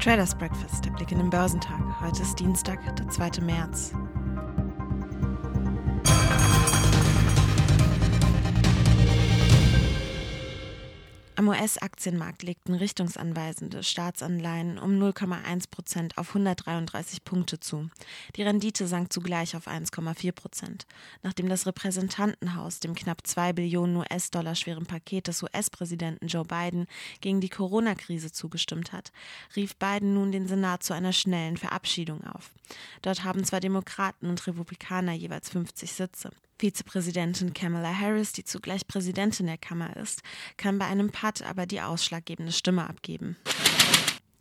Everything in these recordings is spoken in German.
Traders Breakfast, der Blick in den Börsentag. Heute ist Dienstag, der 2. März. Am US-Aktienmarkt legten richtungsanweisende Staatsanleihen um 0,1 Prozent auf 133 Punkte zu. Die Rendite sank zugleich auf 1,4 Prozent. Nachdem das Repräsentantenhaus dem knapp 2 Billionen US-Dollar schweren Paket des US-Präsidenten Joe Biden gegen die Corona-Krise zugestimmt hat, rief Biden nun den Senat zu einer schnellen Verabschiedung auf. Dort haben zwar Demokraten und Republikaner jeweils 50 Sitze. Vizepräsidentin Kamala Harris, die zugleich Präsidentin der Kammer ist, kann bei einem Patt aber die ausschlaggebende Stimme abgeben.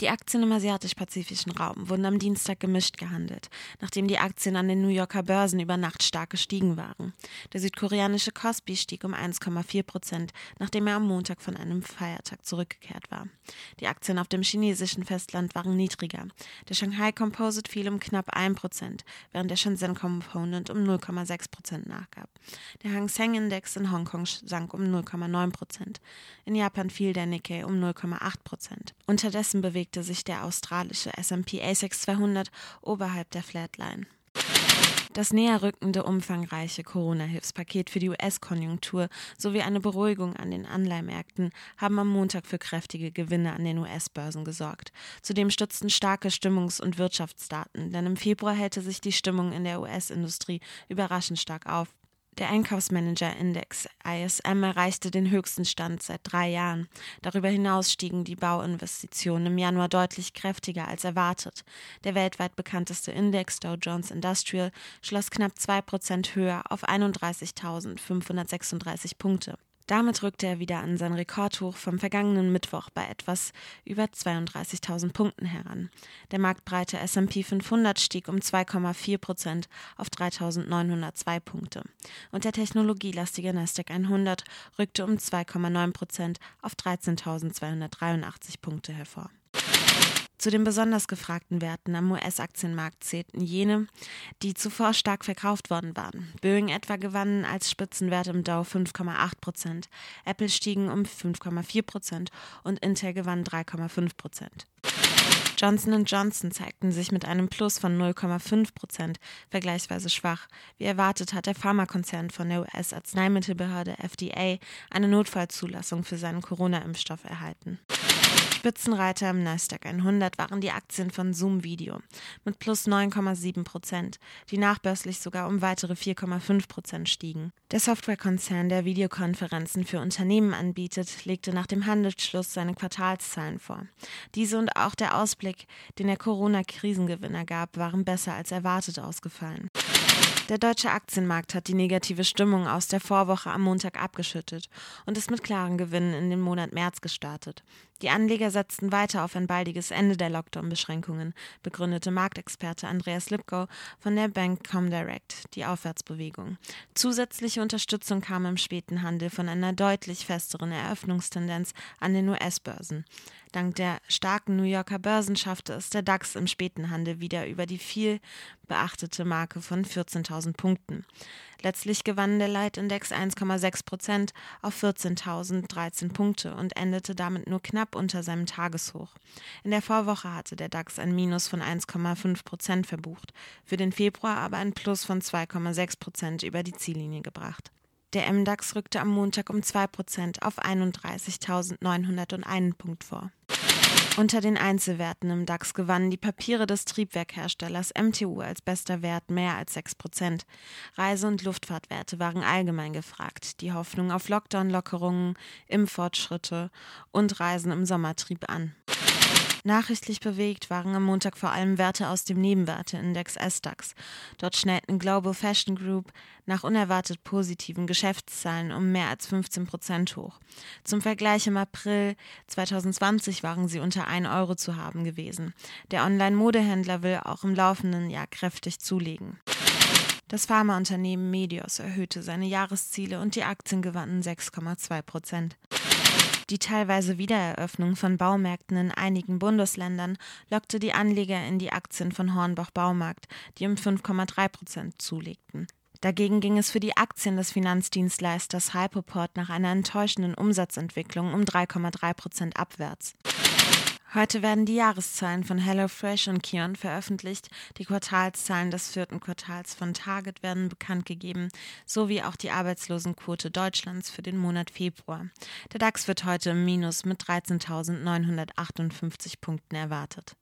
Die Aktien im asiatisch-pazifischen Raum wurden am Dienstag gemischt gehandelt, nachdem die Aktien an den New Yorker Börsen über Nacht stark gestiegen waren. Der südkoreanische Kospi stieg um 1,4 Prozent, nachdem er am Montag von einem Feiertag zurückgekehrt war. Die Aktien auf dem chinesischen Festland waren niedriger. Der Shanghai Composite fiel um knapp 1 Prozent, während der Shenzhen Component um 0,6 Prozent nachgab. Der Hang Seng Index in Hongkong sank um 0,9 Prozent. In Japan fiel der Nikkei um 0,8 Prozent. Unterdessen bewegte bewegte sich der australische S&P ASX 200 oberhalb der Flatline. Das näher rückende umfangreiche Corona-Hilfspaket für die US-Konjunktur sowie eine Beruhigung an den Anleihmärkten haben am Montag für kräftige Gewinne an den US-Börsen gesorgt. Zudem stützten starke Stimmungs- und Wirtschaftsdaten, denn im Februar hätte sich die Stimmung in der US-Industrie überraschend stark auf. Der Einkaufsmanager-Index ISM erreichte den höchsten Stand seit drei Jahren. Darüber hinaus stiegen die Bauinvestitionen im Januar deutlich kräftiger als erwartet. Der weltweit bekannteste Index Dow Jones Industrial schloss knapp zwei Prozent höher auf 31.536 Punkte. Damit rückte er wieder an sein Rekordhoch vom vergangenen Mittwoch bei etwas über 32.000 Punkten heran. Der marktbreite S&P 500 stieg um 2,4 Prozent auf 3.902 Punkte und der technologielastige Nasdaq 100 rückte um 2,9 Prozent auf 13.283 Punkte hervor. Zu den besonders gefragten Werten am US-Aktienmarkt zählten jene, die zuvor stark verkauft worden waren. Boeing etwa gewannen als Spitzenwert im Dow 5,8 Prozent, Apple stiegen um 5,4 Prozent und Intel gewann 3,5 Prozent. Johnson Johnson zeigten sich mit einem Plus von 0,5 Prozent vergleichsweise schwach. Wie erwartet hat der Pharmakonzern von der US-Arzneimittelbehörde FDA eine Notfallzulassung für seinen Corona-Impfstoff erhalten. Spitzenreiter im Nasdaq 100 waren die Aktien von Zoom Video mit plus 9,7 Prozent, die nachbörslich sogar um weitere 4,5 Prozent stiegen. Der Softwarekonzern, der Videokonferenzen für Unternehmen anbietet, legte nach dem Handelsschluss seine Quartalszahlen vor. Diese und auch der Ausblick, den der Corona-Krisengewinner gab, waren besser als erwartet ausgefallen. Der deutsche Aktienmarkt hat die negative Stimmung aus der Vorwoche am Montag abgeschüttet und ist mit klaren Gewinnen in den Monat März gestartet. Die Anleger setzten weiter auf ein baldiges Ende der Lockdown-Beschränkungen, begründete Marktexperte Andreas Lipkow von der Bank Comdirect die Aufwärtsbewegung. Zusätzliche Unterstützung kam im späten Handel von einer deutlich festeren Eröffnungstendenz an den US-Börsen. Dank der starken New Yorker Börsen schaffte es der DAX im späten Handel wieder über die viel beachtete Marke von 14.000 Punkten. Letztlich gewann der Leitindex 1,6 Prozent auf 14.013 Punkte und endete damit nur knapp unter seinem Tageshoch. In der Vorwoche hatte der DAX ein Minus von 1,5 Prozent verbucht, für den Februar aber ein Plus von 2,6 Prozent über die Ziellinie gebracht. Der MDAX rückte am Montag um 2 Prozent auf 31.901 Punkt vor. Unter den Einzelwerten im DAX gewannen die Papiere des Triebwerkherstellers MTU als bester Wert mehr als 6 Prozent. Reise- und Luftfahrtwerte waren allgemein gefragt. Die Hoffnung auf Lockdown-Lockerungen, Impffortschritte und Reisen im Sommer trieb an. Nachrichtlich bewegt waren am Montag vor allem Werte aus dem Nebenwerteindex SDAX. Dort schnellten Global Fashion Group nach unerwartet positiven Geschäftszahlen um mehr als 15 Prozent hoch. Zum Vergleich im April 2020 waren sie unter 1 Euro zu haben gewesen. Der Online-Modehändler will auch im laufenden Jahr kräftig zulegen. Das Pharmaunternehmen Medios erhöhte seine Jahresziele und die Aktien gewannen 6,2 Prozent. Die teilweise Wiedereröffnung von Baumärkten in einigen Bundesländern lockte die Anleger in die Aktien von Hornbach Baumarkt, die um 5,3 Prozent zulegten. Dagegen ging es für die Aktien des Heute werden die Jahreszahlen von HelloFresh und Kion veröffentlicht. Die Quartalszahlen des vierten Quartals von Target werden bekannt gegeben, sowie auch die Arbeitslosenquote Deutschlands für den Monat Februar. Der DAX wird heute im Minus mit 13.958 Punkten erwartet.